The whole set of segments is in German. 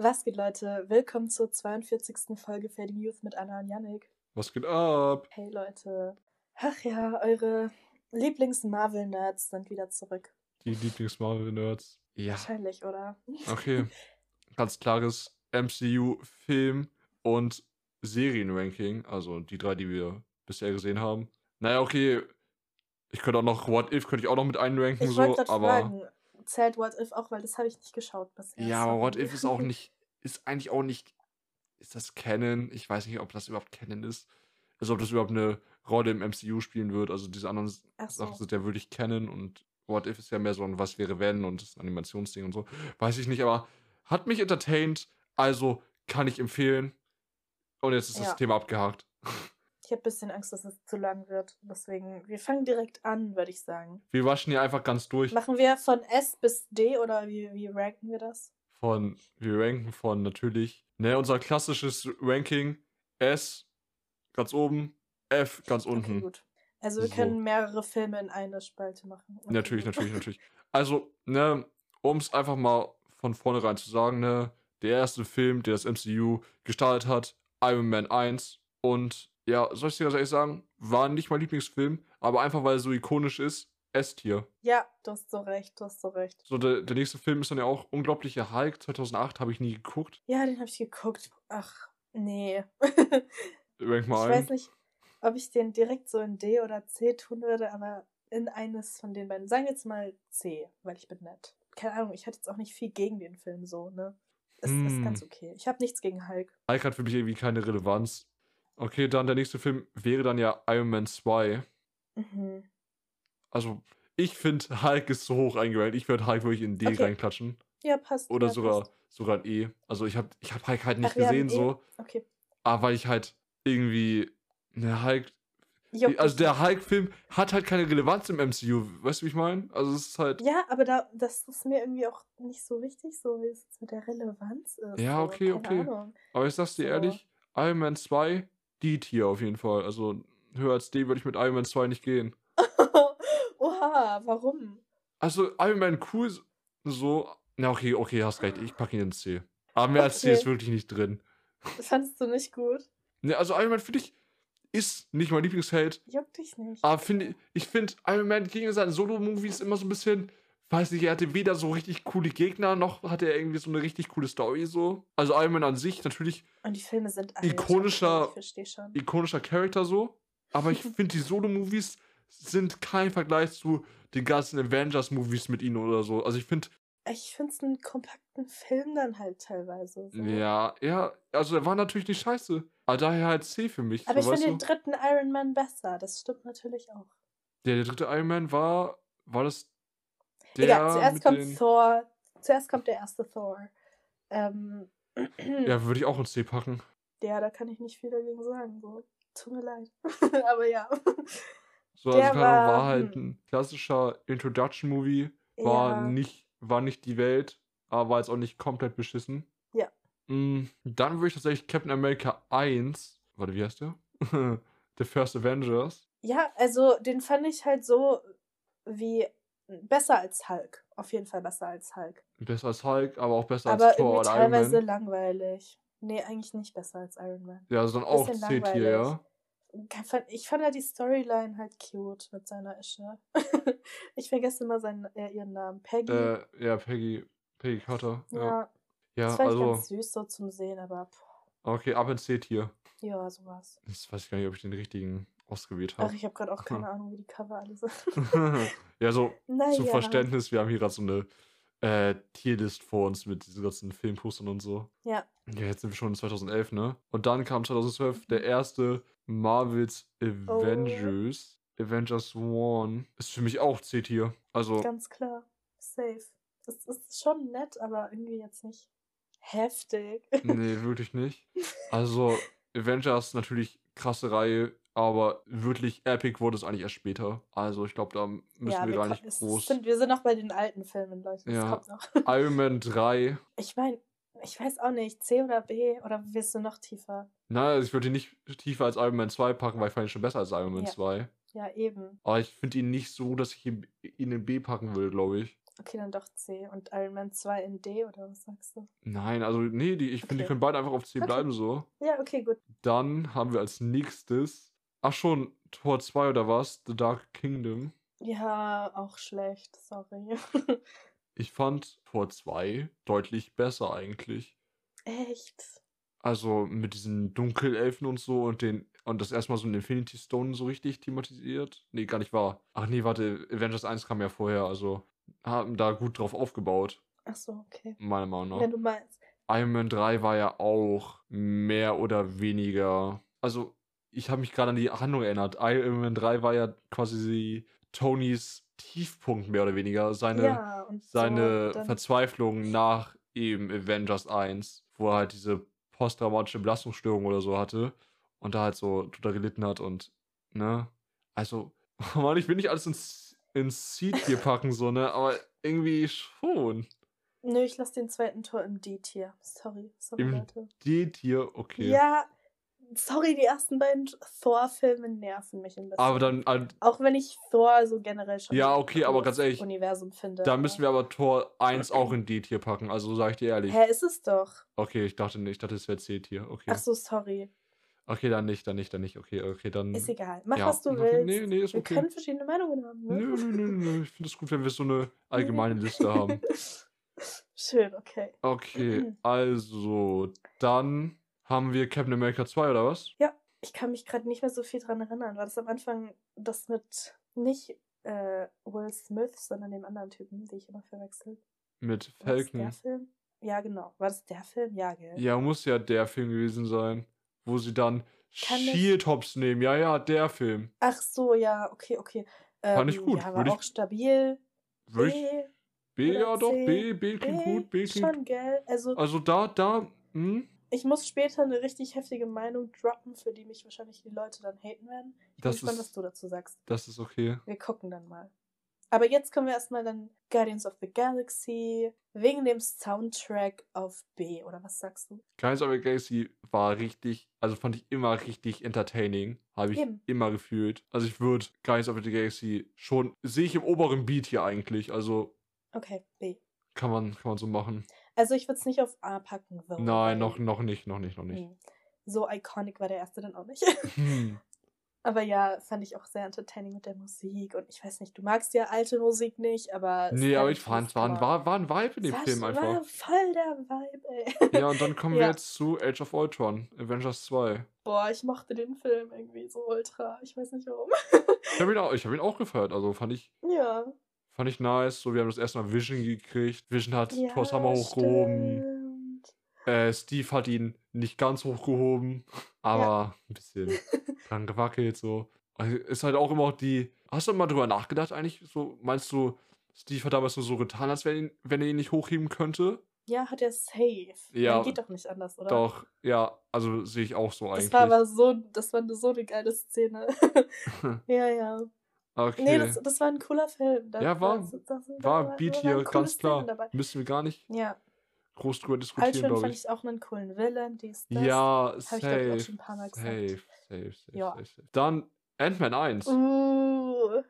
Was geht, Leute? Willkommen zur 42. Folge Fading Youth mit Anna und Yannick. Was geht ab? Hey, Leute. Ach ja, eure Lieblings-Marvel-Nerds sind wieder zurück. Die Lieblings-Marvel-Nerds. Ja. Wahrscheinlich, oder? Okay. Ganz klares MCU-Film- und Serienranking. Also die drei, die wir bisher gesehen haben. Naja, okay. Ich könnte auch noch What If, könnte ich auch noch mit einranken, Ich so, aber. fragen, zählt What If auch, weil das habe ich nicht geschaut bisher. Ja, aber What. If ist auch nicht, ist eigentlich auch nicht, ist das Canon? Ich weiß nicht, ob das überhaupt Canon ist. Also ob das überhaupt eine Rolle im MCU spielen wird. Also diese anderen Ach Sachen so. sind ja wirklich Canon und What If ist ja mehr so ein Was wäre wenn und das Animationsding und so. Weiß ich nicht, aber hat mich entertained, also kann ich empfehlen. Und jetzt ist Ja. das Thema abgehakt. Ich habe ein bisschen Angst, dass es zu lang wird. Deswegen, wir fangen direkt an, würde ich sagen. Wir waschen hier einfach ganz durch Machen wir von S bis D oder wie, wie ranken wir das? von, wir ranken von natürlich, ne, unser klassisches Ranking S ganz oben, F ganz Okay, unten. gut. Also wir So. können mehrere Filme in eine Spalte machen. Okay, Natürlich, natürlich, natürlich. Also, ne, um es einfach mal von vornherein zu sagen, ne, der erste Film, der das MCU gestartet hat, Iron Man 1. Und ja, soll ich dir ganz ehrlich sagen, war nicht mein Lieblingsfilm, aber einfach weil er so ikonisch ist, S-Tier. Ja, du hast so recht, du hast so recht. So, der, der nächste Film ist dann ja auch Unglaubliche Hulk 2008, habe ich nie geguckt. Ja, den habe ich geguckt. Ach, nee. Rank ich mal weiß ein. nicht, ob ich den direkt so in D oder C tun würde, aber in eines von den beiden. Sagen wir jetzt mal C, weil ich bin nett. Keine Ahnung, ich hatte jetzt auch nicht viel gegen den Film so, ne? Es ist Hm. ganz okay. Ich habe nichts gegen Hulk. Hulk hat für mich irgendwie keine Relevanz. Okay, dann der nächste Film wäre dann ja Iron Man 2. Mhm. Also, ich finde, Hulk ist so hoch eingerankt. Ich würde Hulk wirklich in D Okay. reinklatschen. Ja, passt. Oder ja, sogar, passt. sogar ein E. Also ich habe ich hab Hulk halt nicht Ach, gesehen E. so. Okay. Aber weil ich halt irgendwie. Ne, Hulk. Juckt Also der. Hulk-Film hat halt keine Relevanz im MCU. Weißt du, wie ich meine? Also es ist halt. Ja, aber da, das ist mir irgendwie auch nicht so wichtig, so wie es mit der Relevanz ist. Ja, okay, keine okay. Ahnung. Aber ich sag's dir So. ehrlich, Iron Man 2, D-Tier auf jeden Fall. Also höher als D würde ich mit Iron Man 2 nicht gehen. Oha, warum? Also Iron Man cool so. Na okay, okay, hast recht. Ich packe ihn in C. Aber mehr als C Okay. ist wirklich nicht drin. Fandest du nicht gut? Ne, also Iron Man finde ich ist nicht mein Lieblingsheld. Juckt dich nicht. Aber finde ich finde Iron Man gegen seine Solo-Movies immer so ein bisschen, weiß nicht, er hatte weder so richtig coole Gegner, noch hatte er irgendwie so eine richtig coole Story so. Also Iron Man an sich natürlich Und die Filme sind alt. ikonischer- ikonischer Charakter so, aber ich finde die Solo-Movies sind kein Vergleich zu den ganzen Avengers-Movies mit ihnen oder so. Also ich finde, Ich finde es einen kompakten Film dann halt teilweise. So. ja, ja, also er war natürlich nicht scheiße. Aber daher halt C für mich. Aber so, ich finde den dritten Iron Man besser. Das stimmt natürlich auch. Der, der dritte Iron Man war, war das der Egal, zuerst kommt den, Thor. Zuerst kommt der erste Thor. Ähm, Ja, würde ich auch in C packen. Ja, da kann ich nicht viel dagegen sagen. So. Tut mir leid. Aber ja. So, Der also keine Ahnung, war, war halt hm. ein klassischer Introduction-Movie. War ja. nicht, war nicht die Welt, aber war jetzt auch nicht komplett beschissen. Ja. Mm, Dann würde ich tatsächlich Captain America 1. Warte, wie heißt der? The First Avengers. ja, also den fand ich halt so wie besser als Hulk. Auf jeden Fall besser als Hulk. Besser als Hulk, aber auch besser Aber als Thor oder Iron teilweise Man. langweilig. Nee, eigentlich nicht besser als Iron Man. Ja, also dann auch C-Tier, ja. Ich fand ja die Storyline halt cute mit seiner Ische. ich vergesse immer seinen, äh, ihren Namen. Peggy. Äh, ja, Peggy, Peggy Carter. Ja, ja, ja das fand ich also, ganz süß so zum Sehen, aber pff, okay, ab in C-Tier. ja, sowas. Jetzt weiß ich gar nicht, ob ich den richtigen ausgewählt Ach, habe. ich habe gerade auch keine Ahnung, wie die Cover alle sind. ja, so naja. Zum Verständnis, wir haben hier gerade so eine äh, Tierlist vor uns mit diesen ganzen Filmpostern und so. Ja. Ja, jetzt sind wir schon in 2011, ne? Und dann kam 2012 der erste Marvels Oh. Avengers. Avengers One. Ist für mich auch C-Tier. Also, Ganz klar. Safe. Es ist schon nett, aber irgendwie jetzt nicht heftig. nee, wirklich nicht. Also, Avengers natürlich krasse Reihe, aber wirklich epic wurde es eigentlich erst später. Also, ich glaube, da müssen ja, wir gar ko- nicht es groß. Sind, wir sind noch bei den alten Filmen, Leute. Das Ja. kommt noch. Iron Man 3. Ich meine, ich weiß auch nicht, C oder B oder willst du noch tiefer? Nein, also ich würde ihn nicht tiefer als Iron Man 2 packen, weil ich fand ihn schon besser als Iron Man Ja. 2. Ja, eben. Aber ich finde ihn nicht so, dass ich ihn in B packen will, glaube ich. Okay, dann doch C. Und Iron Man 2 in D, oder was sagst du? Nein, also nee, die, ich finde, die Okay. können beide einfach auf C Okay. bleiben so. Ja, okay, gut. Dann haben wir als nächstes, ach schon, Tor 2 oder was? The Dark Kingdom. Ja, auch schlecht, sorry. Ich fand Tor 2 deutlich besser eigentlich. Echt? Also mit diesen Dunkelelfen und so und den und das erstmal so ein Infinity Stone so richtig thematisiert. Nee, gar nicht wahr. Ach nee, warte, Avengers 1 kam ja vorher, also haben da gut drauf aufgebaut, Ach so, okay. meiner Meinung nach. Wenn du meinst. Iron Man 3 war ja auch mehr oder weniger. Also, ich habe mich gerade an die Handlung erinnert. Iron Man 3 war ja quasi Tonys Tiefpunkt mehr oder weniger. Seine, ja, seine so, Verzweiflung nach eben Avengers 1, wo er halt diese posttraumatische Belastungsstörung oder so hatte und da halt so total gelitten hat und, ne? Also, Mann, ich will nicht alles ins, ins Seed hier packen, so, ne? Aber irgendwie schon. Nö, ich lasse den zweiten Tor im D-Tier. Sorry, sorry, Im Leute. Geht hier, okay. Ja, sorry, die ersten beiden Thor-Filme nerven mich ein bisschen. Aber dann, äh, Auch wenn ich Thor so generell schon Ja, okay, aber ganz ehrlich, Universum finde. da müssen wir aber Tor 1 auch in D-Tier packen, also sag ich dir ehrlich. Hä, ist es doch. Okay, ich dachte nicht, ich dachte, es wäre C-Tier. Okay. Ach so, sorry. Okay, dann nicht, dann nicht, dann nicht. Okay, okay, dann. Ist egal. Mach, ja, was du okay, willst. Nee, nee, ist wir okay. können verschiedene Meinungen haben. Ne? Nö, nö, nö, nö. Ich finde es gut, wenn wir so eine allgemeine Liste haben. Schön, okay. Okay, also, dann haben wir Captain America 2, oder was? Ich kann mich gerade nicht mehr so viel dran erinnern. War das am Anfang das mit nicht äh, Will Smith, sondern dem anderen Typen, den ich immer verwechsel? Mit War das der Falcon. Film? Ja, genau. War das der Film? Ja, gell? Ja, muss ja der Film gewesen sein, wo sie dann Kann das- Shield-Hops nehmen. Ja, ja, der Film. Ach so, ja, okay, okay. Fand ich Ähm, gut. Ja, war Würde ich- auch stabil. Würde ich, B, ja doch, C, B, B klingt B, gut, B klingt schon, gell? Also, Also da, da, hm, ich muss später eine richtig heftige Meinung droppen, für die mich wahrscheinlich die Leute dann haten werden. Ich bin Das gespannt, ist- was du dazu sagst. das ist okay. Wir gucken dann mal. Aber jetzt kommen wir erstmal dann Guardians of the Galaxy wegen dem Soundtrack auf B, oder was sagst du? Guardians of the Galaxy war richtig, also fand ich immer richtig entertaining. Habe ich Eben. immer gefühlt. Also ich würde Guardians of the Galaxy schon, sehe ich im oberen Beat hier eigentlich. Also Okay, B. kann man, kann man so machen. Also ich würde es nicht auf A packen. Weil- Nein, noch, noch nicht, noch nicht, noch nicht. Hm. So iconic war der erste dann auch nicht. Hm. Aber ja, fand ich auch sehr entertaining mit der Musik. Und ich weiß nicht, du magst ja alte Musik nicht, aber. Nee, aber ich fand, es war, ein- war, war ein Vibe in dem war, Film war einfach. voll der Vibe, ey. Ja, und dann kommen wir Ja. jetzt zu Age of Ultron, Avengers 2. Boah, ich mochte den Film irgendwie so ultra. Ich weiß nicht warum. Ich habe ihn, auch- ich hab ihn auch gefeiert, also fand ich, ja. Fand ich nice. So, wir haben das erste Mal Vision gekriegt. Vision hat ja Thor's Hammer hochgehoben. Äh, Steve hat ihn nicht ganz hochgehoben, aber ein bisschen dran gewackelt so. Also ist halt auch immer die. Hast du mal drüber nachgedacht eigentlich? So, meinst du, Steve hat damals nur so getan, als wenn, wenn er ihn nicht hochheben könnte? Ja, hat er safe. Ja. Ja. Geht doch nicht anders, oder? Doch, ja, also sehe ich auch so Das eigentlich. war aber so, das war so eine geile Szene. ja, ja. Okay. Nee, das, das war ein cooler Film. Da, Ja, war- das, das, da war Beat waren hier, coole ganz klar. Müssen wir gar nicht Ja, groß drüber diskutieren, glaube fand ich. ich auch einen coolen Villain, dies, das. Ja, Hab ich, glaub ich, auch safe. schon ein paar Mal gesagt. Safe, safe, safe, Ja. safe, safe. Dann Ant-Man 1. Uh,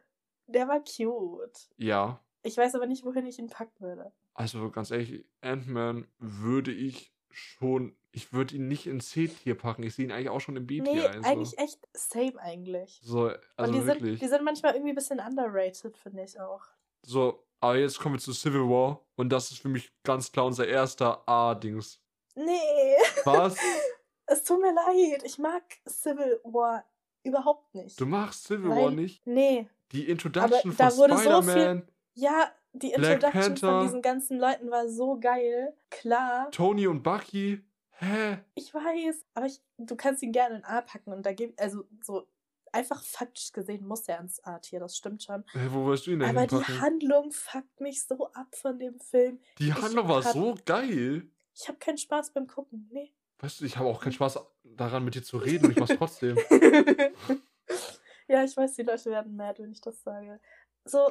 der war cute. Ja. Ich weiß aber nicht, wohin ich ihn packen würde. Also ganz ehrlich, Ant-Man würde ich schon. Ich würde ihn nicht in C-Tier packen. Ich sehe ihn eigentlich auch schon im B-Tier. Nee, also. eigentlich echt same eigentlich. So, also die wirklich. sind, die sind manchmal irgendwie ein bisschen underrated, finde ich auch. So, aber jetzt kommen wir zu Civil War. Und das ist für mich ganz klar unser erster A-Dings. Nee. Was? es tut mir leid. Ich mag Civil War überhaupt nicht. Du magst Civil Weil- War nicht? Nee. Die Introduction da von wurde so Spider-Man, Ja, die Introduction von diesen ganzen Leuten war so geil. Klar, Tony und Bucky. Hä? ich weiß. Aber ich, du kannst ihn gerne in A packen und da gibt also so einfach faktisch gesehen muss er ins A-Tier, das stimmt schon. Hä, wo wirst du ihn denn Aber die hinpacken? Handlung fuckt mich so ab von dem Film. Die ich Handlung war hab- so geil. Ich habe keinen Spaß beim Gucken. Nee. Weißt du, ich habe auch keinen Spaß daran, mit dir zu reden und ich mach's trotzdem. ja, ich weiß, die Leute werden mad, wenn ich das sage. So,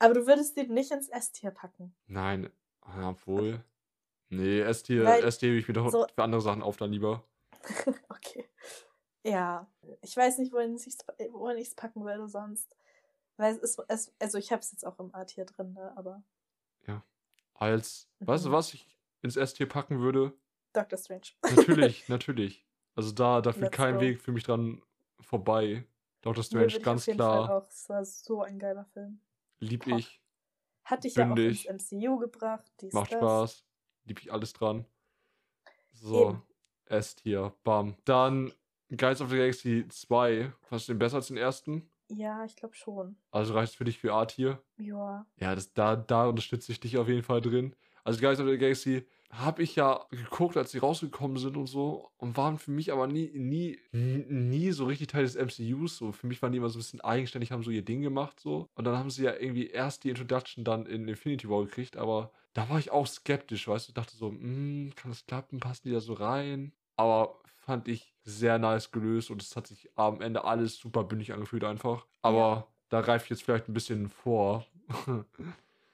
aber du würdest den nicht ins S-Tier packen. Nein, ah, obwohl. Nee, S-Tier, S-Tier ich mir doch so- für andere Sachen auf dann lieber. okay. Ja, ich weiß nicht, wohin ich es packen würde sonst. Weil es ist, es, also ich habe es jetzt auch im A-Tier drin, ne, aber ja, als, weißt du Mhm. was, ich ins S-Tier packen würde? Doctor Strange. Natürlich, natürlich. Also da, da führt kein go. Weg für mich dran vorbei. Doctor Strange, ganz klar, Fall auch. Es war so ein geiler Film. Lieb Boah. ich, Hat dich ja auch ins Bündig. MCU gebracht. Dies, macht das. Spaß, lieb ich alles dran. So. S-Tier, bam. Dann Guides of the Galaxy 2, fandest du den besser als den ersten? Ja, ich glaube schon. Also reicht es für dich für A-Tier? Ja. Ja, das, da, da unterstütze ich dich auf jeden Fall drin. Also Guardians of the Galaxy habe ich ja geguckt, als sie rausgekommen sind und so und waren für mich aber nie, nie, nie so richtig Teil des MCUs. So für mich waren die immer so ein bisschen eigenständig, haben so ihr Ding gemacht so und dann haben sie ja irgendwie erst die Introduction dann in Infinity War gekriegt, aber da war ich auch skeptisch, weißt du, dachte so, hm, kann das klappen, passen die da so rein? Aber fand ich sehr nice gelöst und es hat sich am Ende alles super bündig angefühlt einfach. Aber da reife ich jetzt vielleicht ein bisschen vor.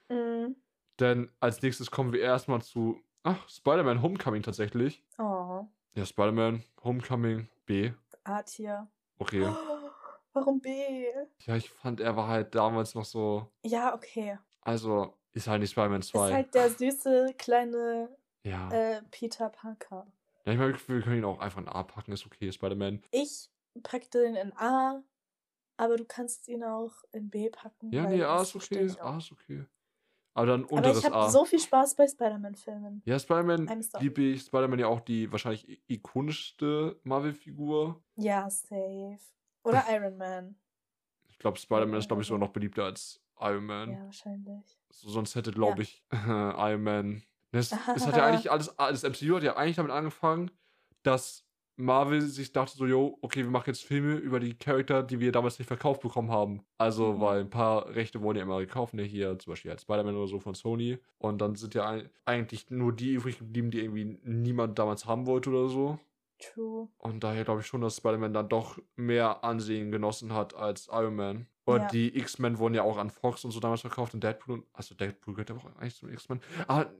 Mm. Denn als nächstes kommen wir erstmal zu ach, Spider-Man Homecoming tatsächlich. Oh. Ja, Spider-Man Homecoming B. A-Tier. Okay. Oh, warum B? Ja, ich fand, er war halt damals noch so. Ja, okay. Also, ist halt nicht Spider-Man 2. Ist halt der süße kleine ja. äh, Peter Parker. ja. Ich meine, wir können ihn auch einfach in A packen, ist okay, Spider-Man. Ich packte den in A, aber du kannst ihn auch in B packen. Ja, nee, A ist okay. A ist okay. Aber dann Aber unteres ich A. habe so viel Spaß bei Spider-Man-Filmen. ja, Spider-Man liebe ich. Spider-Man ja auch die wahrscheinlich ikonischste Marvel-Figur. Ja, safe. Oder Iron Man. Ich glaube, Spider-Man Ja, ist, glaube ich, sogar noch beliebter als Iron Man. Ja, wahrscheinlich. So, sonst hätte, glaube ich, Iron Man. Es, es hat ja eigentlich alles, das MCU hat ja eigentlich damit angefangen, dass Marvel sich dachte so, yo, okay, wir machen jetzt Filme über die Charakter, die wir damals nicht verkauft bekommen haben. Also, Mhm. weil ein paar Rechte wurden ja immer gekauft, ne, hier zum Beispiel als Spider-Man oder so von Sony. Und dann sind ja eigentlich nur die übrig geblieben, die irgendwie niemand damals haben wollte oder so. True. Und daher glaube ich schon, dass Spider-Man dann doch mehr Ansehen genossen hat als Iron Man. Und Ja. die X-Men wurden ja auch an Fox und so damals verkauft und Deadpool. Und, also Deadpool gehört ja auch eigentlich zum X-Men. Aber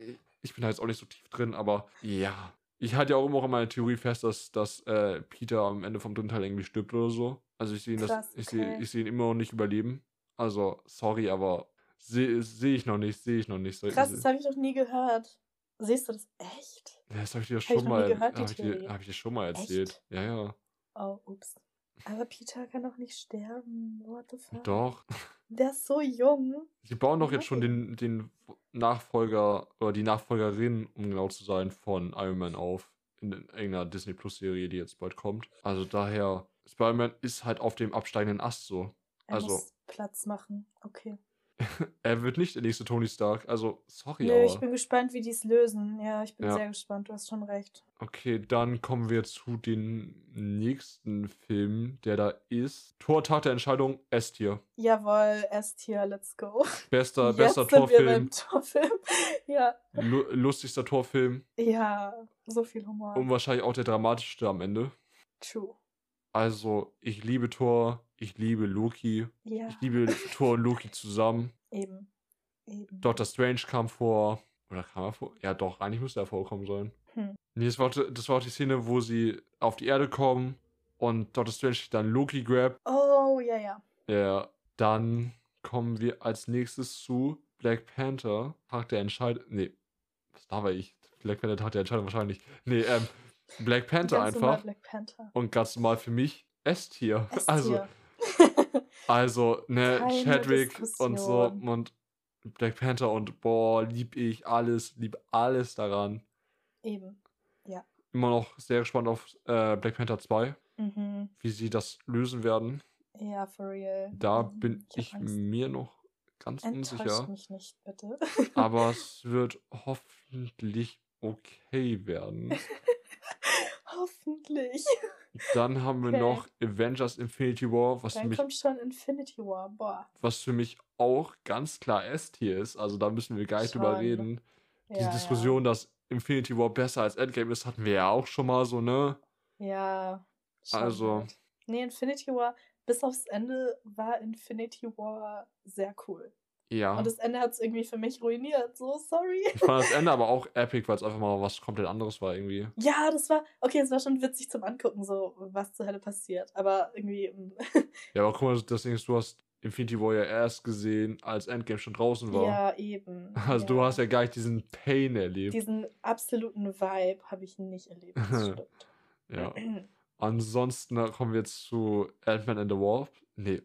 ich bin da jetzt auch nicht so tief drin, aber ja. Ich halte ja auch immer in meiner Theorie fest, dass, dass äh, Peter am Ende vom dritten Teil irgendwie stirbt oder so. Also ich sehe ihn, das- ich sehe okay. ich sehe ihn immer noch nicht überleben. Also, sorry, aber sehe seh ich noch nicht, sehe ich noch nicht. So- Krass, das habe ich noch nie gehört. Siehst du das echt? Ja, das habe ich dir ich schon nie mal, gehört, die hab ich dir, hab ich dir schon mal erzählt. Echt? Ja, ja. Oh, ups. Aber Peter kann doch nicht sterben. What the fuck? Doch. Der ist so jung. Sie bauen doch jetzt schon den, den Nachfolger oder die Nachfolgerin, um genau zu sein, von Iron Man auf. In irgendeiner Disney Plus Serie, die jetzt bald kommt. Also daher, Spider-Man ist halt auf dem absteigenden Ast so. Er Also- muss Platz machen. Okay. Er wird nicht der nächste Tony Stark. Also, sorry, Nö, aber. ich bin gespannt, wie die es lösen. Ja, ich bin Ja. sehr gespannt. Du hast schon recht. Okay, dann kommen wir zu den nächsten Film, der da ist. Tor Tag der Entscheidung, S-Tier. Jawohl, S-Tier, let's go. Bester, Jetzt bester sind wir Torfilm, beim Torfilm. ja. lu lustigster Torfilm Ja, so viel Humor. und wahrscheinlich auch der dramatischste am Ende. True. Also, ich liebe Thor, ich liebe Loki, Ja, ich liebe Thor und Loki zusammen. eben. Eben. Doctor Strange kam vor. Oder kam er vor? Ja, doch, eigentlich müsste er vorkommen sollen. Hm. Nee, das war, auch- das war auch die Szene, wo sie auf die Erde kommen und Doctor Strange dann Loki grabt. Oh, ja, ja. Ja, dann kommen wir als nächstes zu Black Panther, Tag der Entscheidung. Nee, was da war ich? Black Panther, Tag der Entscheidung wahrscheinlich. Nee, ähm, Black Panther Ganz einfach. Black Panther. Und ganz normal für mich. S-Tier. Also, also, ne, Keine Chadwick und so Diskussion. und Black Panther und boah, lieb ich alles, lieb alles daran. eben. Immer noch sehr gespannt auf äh, Black Panther 2, Mhm. wie sie das lösen werden. Ja, for real. Da Mhm. bin ich Angst. mir noch ganz Enttäuscht unsicher. mich nicht, bitte. Aber es wird hoffentlich okay werden. Hoffentlich. Dann haben wir Okay. noch Avengers Infinity War, was für, Dann mich, kommt schon Infinity War. Boah. was für mich auch ganz klar S-Tier ist. Also da müssen wir gar nicht drüber reden. Diese Ja, Diskussion, dass Infinity War besser als Endgame ist, hatten wir ja auch schon mal so, ne? Ja. ja Also- halt. Nee, Infinity War, bis aufs Ende war Infinity War sehr cool. Ja. Und das Ende hat es irgendwie für mich ruiniert. So, sorry. Ich fand das Ende aber auch epic, weil es einfach mal was komplett anderes war irgendwie. Ja, das war, okay, es war schon witzig zum Angucken, so, was zur Hölle passiert. Aber irgendwie, mm, Ja, aber guck mal, das Ding ist, du hast Infinity War ja erst gesehen, als Endgame schon draußen war. Ja, eben. Also du ja. hast ja gar nicht diesen Pain erlebt. Diesen absoluten Vibe habe ich nicht erlebt. Das stimmt. ja. Ansonsten kommen wir jetzt zu Ant-Man and the Wasp. Nee,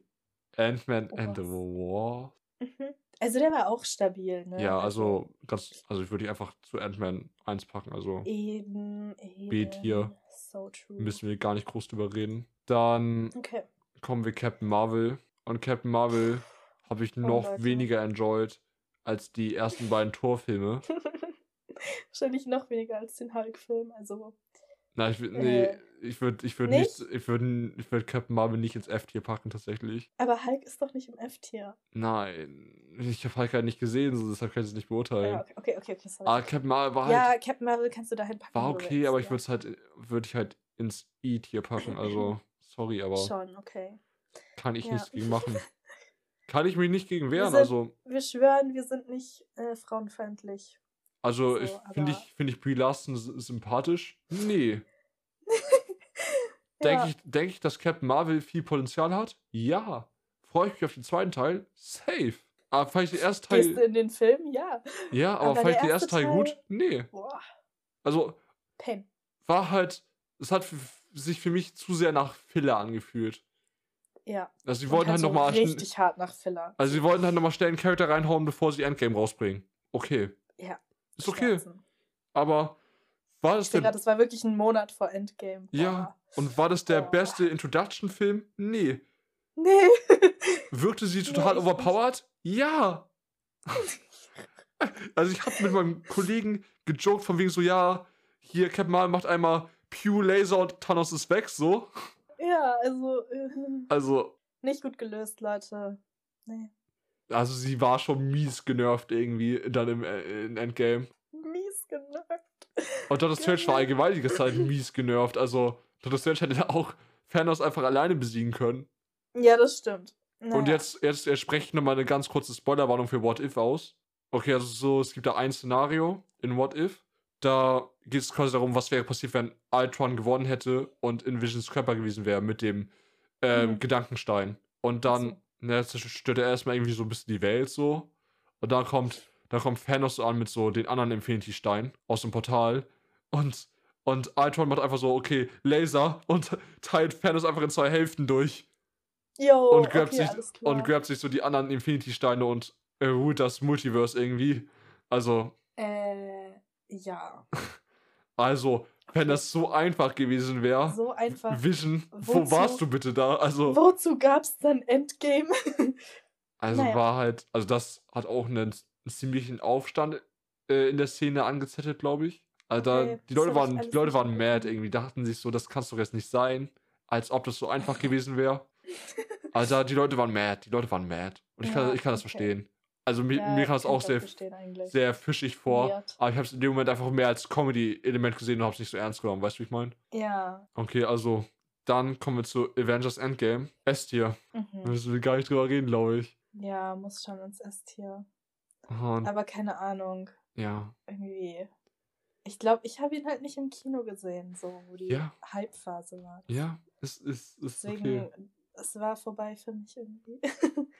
Ant-Man and the Wasp. Mhm. Also der war auch stabil, ne? Ja, also ganz, also ich würde ihn einfach zu Ant-Man 1 packen, also Eben, eben. B-Tier. So true. müssen wir gar nicht groß drüber reden. Dann Okay. kommen wir Captain Marvel. Und Captain Marvel habe ich noch Leute. weniger enjoyed als die ersten beiden Torfilme. Wahrscheinlich noch weniger als den Hulk-Film. Also, Na, ich würde, nee, Äh, ich würde, ich würde nicht? nicht, ich würde, ich würde Captain Marvel nicht ins F-Tier packen, tatsächlich. aber Hulk ist doch nicht im F-Tier. Nein, ich habe Hulk halt nicht gesehen, so deshalb kann ich es nicht beurteilen. Ja, okay, okay, okay, okay sorry. Ah, Captain Marvel war halt, ja, Captain Marvel kannst du dahin packen. war okay, willst, aber ich ja. würde es halt, würde ich halt ins E-Tier packen, also, sorry, aber Schon, okay. kann ich Ja. nichts gegen machen. Kann ich mich nicht gegen wehren, sind- also, Wir schwören, wir sind nicht äh, frauenfeindlich. Also, so, ich finde ich, finde ich Brie Larson sympathisch? Nee. Denke Ja, ich, denk ich, dass Captain Marvel viel Potenzial hat? Ja. Freue ich mich auf den zweiten Teil? Safe. Aber fand ich den ersten Gehst du Teil. in den Film? Ja. Ja, aber, aber fand ich den ersten erste Teil gut? Teil- Nee. Boah, Also, Pain. war halt. Es hat sich für mich zu sehr nach Filler angefühlt. Ja. Also, sie wollten halt so nochmal. richtig hart nach Filler. Also, sie wollten halt nochmal schnell einen Charakter reinhauen, bevor sie Endgame rausbringen. Okay. Ja. Ist okay. Schmerzen. Aber war das der. das war wirklich ein Monat vor Endgame. Ja. Und war das der Boah. beste Introduction-Film? Nee. Nee. Wirkte sie Nee, total nicht. overpowered? Ja. also ich habe mit meinem Kollegen gejoked von wegen so, ja, hier Captain Marvel macht einmal Pew Laser und Thanos ist weg, so. ja, also äh, Also, nicht gut gelöst, Leute. Nee. Also sie war schon mies genervt irgendwie dann im äh, Endgame. Mies genervt. Und Doctor Strange war allgemein die Zeit mies genervt. Also Doctor Strange hätte auch Thanos einfach alleine besiegen können. Ja, das stimmt. Und Naja. jetzt, jetzt, jetzt spreche ich nochmal eine ganz kurze Spoilerwarnung für What If aus. Okay, also so, es gibt da ein Szenario in What If. Da geht es quasi darum, was wäre passiert, wenn Ultron gewonnen hätte und in Visions Körper gewesen wäre mit dem ähm, Mhm. Gedankenstein. Und dann, so. Ne, zerstört er erstmal irgendwie so ein bisschen die Welt so. Und dann kommt, dann kommt Thanos so an mit so den anderen Infinity-Stein aus dem Portal. Und, und Ultron macht einfach so, okay, Laser und teilt Thanos einfach in zwei Hälften durch Jo, und grabt, okay, sich, und grabt sich so die anderen Infinity-Steine und äh, ruht das Multiverse irgendwie. Also, Äh, ja. also, wenn das so einfach gewesen wäre, So einfach. Vision, wo Wozu? warst du bitte da? Also, Wozu gab's dann Endgame? also naja. war halt, also das hat auch einen, ziemlichen Aufstand äh, in der Szene angezettelt, glaube ich. Also da, Okay, die das Leute waren, die Leute waren mad irgendwie, dachten sich so, das kannst doch jetzt nicht sein, als ob das so einfach gewesen wäre. Also die Leute waren mad, die Leute waren mad. Und ich kann, Ja, ich kann das okay. verstehen. Also mir, Ja, mir kam es auch sehr, sehr fischig vor. Weird. Aber ich habe es in dem Moment einfach mehr als Comedy-Element gesehen und habe es nicht so ernst genommen. Weißt du, wie ich meine? Ja. Okay, also dann kommen wir zu Avengers Endgame. S-Tier. Da Mhm. müssen wir gar nicht drüber reden, glaube ich. Ja, muss schon ins S-Tier. Aber keine Ahnung. ja. Irgendwie. Ich glaube, ich habe ihn halt nicht im Kino gesehen, so wo die Ja. Hype-Phase war. Ja, es ist, ist Deswegen, okay. es war vorbei für mich irgendwie.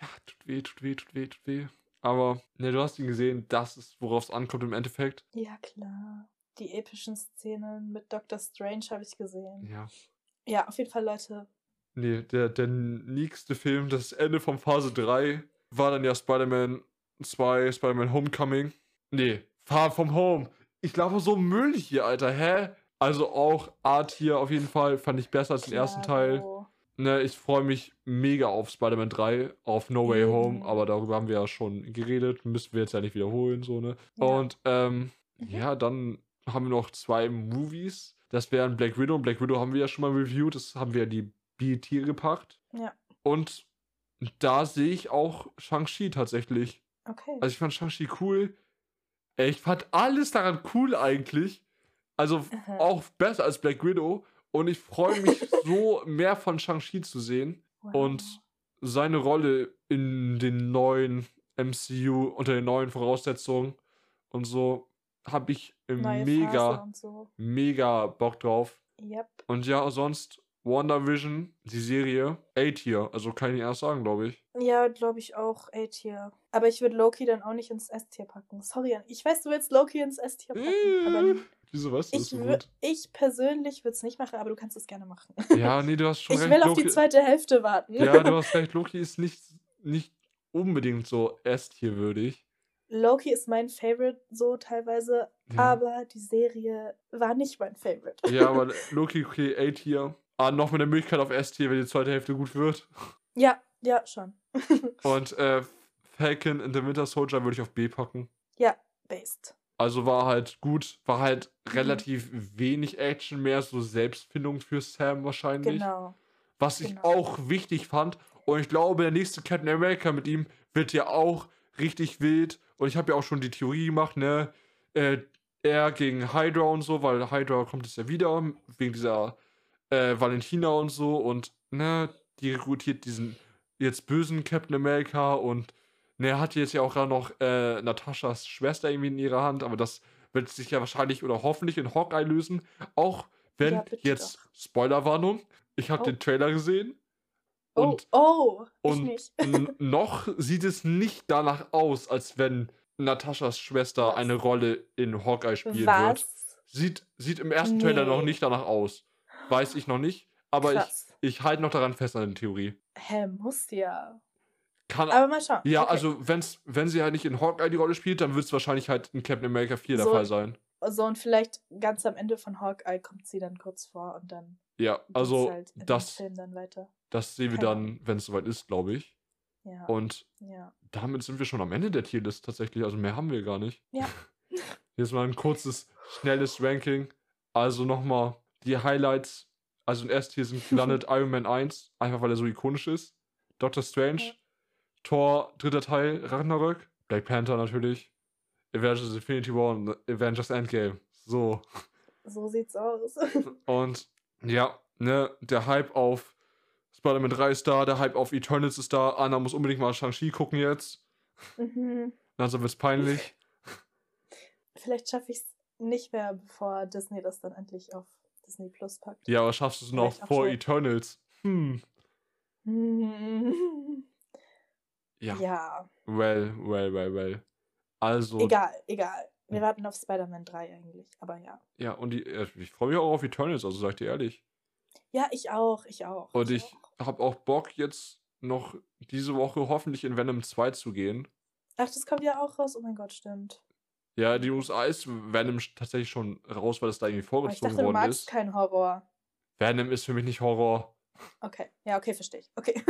Ja, tut weh, tut weh, tut weh, tut weh. Aber, ne, du hast ihn gesehen, das ist, worauf es ankommt im Endeffekt. ja, klar. Die epischen Szenen mit Doctor Strange habe ich gesehen. Ja. Ja, auf jeden Fall, Leute. Nee, der, der nächste Film, das Ende von Phase 3, war dann ja Spider-Man 2, Spider-Man Homecoming. Nee, Far From Home. Ich glaube, so Müll hier, Alter, hä? Also auch Art hier auf jeden Fall fand ich besser als den ersten Teil. Ne, ich freue mich mega auf Spider-Man 3, auf No Way Home, Eben. aber darüber haben wir ja schon geredet, müssen wir jetzt ja nicht wiederholen, so, ne? Ja. Und, ähm, Mhm. ja, dann haben wir noch zwei Movies. Das wären Black Widow. Black Widow haben wir ja schon mal reviewed, das haben wir ja die B-Tier gepackt. Ja. Und da sehe ich auch Shang-Chi tatsächlich. Okay. Also ich fand Shang-Chi cool. Ich fand alles daran cool eigentlich. Also Aha. auch besser als Black Widow. Und ich freue mich so, mehr von Shang-Chi zu sehen. Wow. Und seine Rolle in den neuen MCU, unter den neuen Voraussetzungen und so, habe ich Neue mega, so. mega Bock drauf. Yep. Und ja, sonst WandaVision, die Serie, A-Tier. Also kann ich erst sagen, glaube ich. Ja, glaube ich auch A-Tier. Aber ich würde Loki dann auch nicht ins S-Tier packen. Sorry, ich weiß, du willst Loki ins S-Tier packen. aber Äh, Wieso weißt du das ich, so wür- gut? ich persönlich würde es nicht machen, aber du kannst es gerne machen. Ja, nee, du hast schon Ich recht. will auf Loki, die zweite Hälfte warten. Ja, du hast recht. Loki ist nicht, nicht unbedingt so S-Tier würdig. Loki ist mein Favorite so teilweise, Ja. aber die Serie war nicht mein Favorite. Ja, aber Loki, okay, A-Tier. Ah, noch mit der Möglichkeit auf S-Tier, wenn die zweite Hälfte gut wird. Ja, ja, schon. Und äh, Falcon in the Winter Soldier würde ich auf B packen. ja, based. Also war halt gut, war halt Mhm. relativ wenig Action, mehr so Selbstfindung für Sam wahrscheinlich. Genau. Was ich genau. auch wichtig fand. Und ich glaube, der nächste Captain America mit ihm wird ja auch richtig wild. Und ich habe ja auch schon die Theorie gemacht, ne? Äh, er gegen Hydra und so, weil Hydra kommt jetzt ja wieder, wegen dieser äh, Valentina und so. Und, ne, die rekrutiert diesen jetzt bösen Captain America und ne, er hat jetzt ja auch gerade noch äh, Nataschas Schwester irgendwie in ihrer Hand, aber das wird sich ja wahrscheinlich oder hoffentlich in Hawkeye lösen. Auch wenn Ja, jetzt Spoilerwarnung, ich habe Oh. den Trailer gesehen Oh, und, oh, ich und noch sieht es nicht danach aus, als wenn Nataschas Schwester Was? eine Rolle in Hawkeye spielen wird. Was? Sieht, sieht im ersten Trailer noch Nee. nicht danach aus. Weiß ich noch nicht, aber ich, Krass. ich halte noch daran fest an der Theorie. Hä, muss ja. Kann, Aber mal schauen. ja, Okay. also wenn's, wenn sie halt nicht in Hawkeye die Rolle spielt, dann wird es wahrscheinlich halt in Captain America 4 der So- Fall sein. So, und vielleicht ganz am Ende von Hawkeye kommt sie dann kurz vor und dann Ja, also halt das, Film dann weiter. das sehen wir dann, wenn es soweit ist, glaube ich. Ja. Und ja. damit sind wir schon am Ende der Tierlist tatsächlich. Also mehr haben wir gar nicht. Ja. Jetzt mal ein kurzes, schnelles Ranking. Also nochmal die Highlights. Also in erst hier sind gelandet Iron Man 1, einfach weil er so ikonisch ist. Doctor Strange, Ja. Thor, dritter Teil, Ragnarök, Black Panther natürlich, Avengers Infinity War und Avengers Endgame. So. So sieht's aus. Und ja, ne, der Hype auf Spider-Man 3 ist da, der Hype auf Eternals ist da. Anna muss unbedingt mal Shang-Chi gucken jetzt. Mhm. Langsam wird's peinlich. Vielleicht schaffe ich es nicht mehr, bevor Disney das dann endlich auf Disney Plus packt. Ja, aber schaffst du es noch vor. Eternals? Hm. Mhm. Ja. Ja, Well, well, well, well. Also, egal, egal. Wir warten auf Spider-Man 3 eigentlich, aber ja. ja, und die, äh, ich freue mich auch auf Eternals, also sag ich dir ehrlich. Ja, ich auch, ich auch. Und ich auch. habe auch Bock, jetzt noch diese Woche hoffentlich in Venom 2 zu gehen. Ach, das kommt ja auch raus. Oh mein Gott, stimmt. Ja, die USA ist Venom tatsächlich schon raus, weil es da irgendwie ich vorgezogen dachte, du worden magst ist. keinen Horror. Venom ist für mich nicht Horror. Okay, ja, okay, verstehe ich. Okay.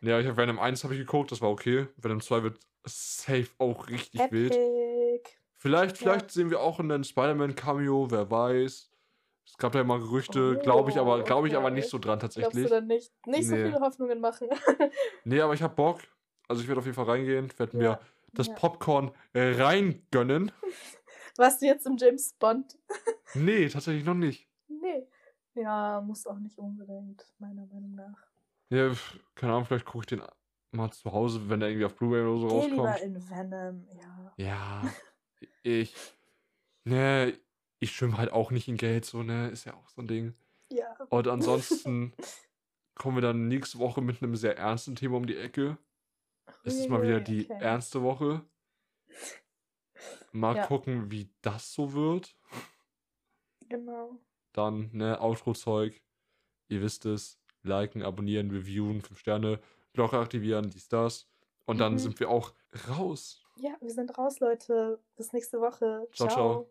Ja, ich habe Venom 1 habe ich geguckt, das war okay. Venom 2 wird safe auch richtig wild. Epic. Vielleicht, Ja. vielleicht sehen wir auch einen Spider-Man-Cameo, wer weiß. Es gab da immer Gerüchte, glaube ich, aber Oh, glaube ich aber okay. nicht so dran Glaubst tatsächlich. du dann nicht? Nicht so Nee. viele Hoffnungen machen. Nee, aber ich habe Bock. Also ich werde auf jeden Fall reingehen, werde mir Ja, das ja. Popcorn äh, reingönnen. Warst du jetzt im James Bond? Nee, tatsächlich noch nicht. Ja, muss auch nicht unbedingt, meiner Meinung nach. Ja, keine Ahnung, vielleicht gucke ich den mal zu Hause, wenn der irgendwie auf Blu-ray oder so Geh lieber rauskommt. in Venom, ja. Ja, ich. Ne, ich schwimme halt auch nicht in Geld, so, ne, ist ja auch so ein Ding. Ja. Und ansonsten kommen wir dann nächste Woche mit einem sehr ernsten Thema um die Ecke. Es ist mal wieder die okay. ernste Woche. Mal Ja. gucken, wie das so wird. Genau. Dann, ne, Outro-Zeug. Ihr wisst es. Liken, abonnieren, reviewen, 5 Sterne, Glocke aktivieren, dies, das. Und dann Mhm. sind wir auch raus. Ja, wir sind raus, Leute. Bis nächste Woche. Ciao, ciao.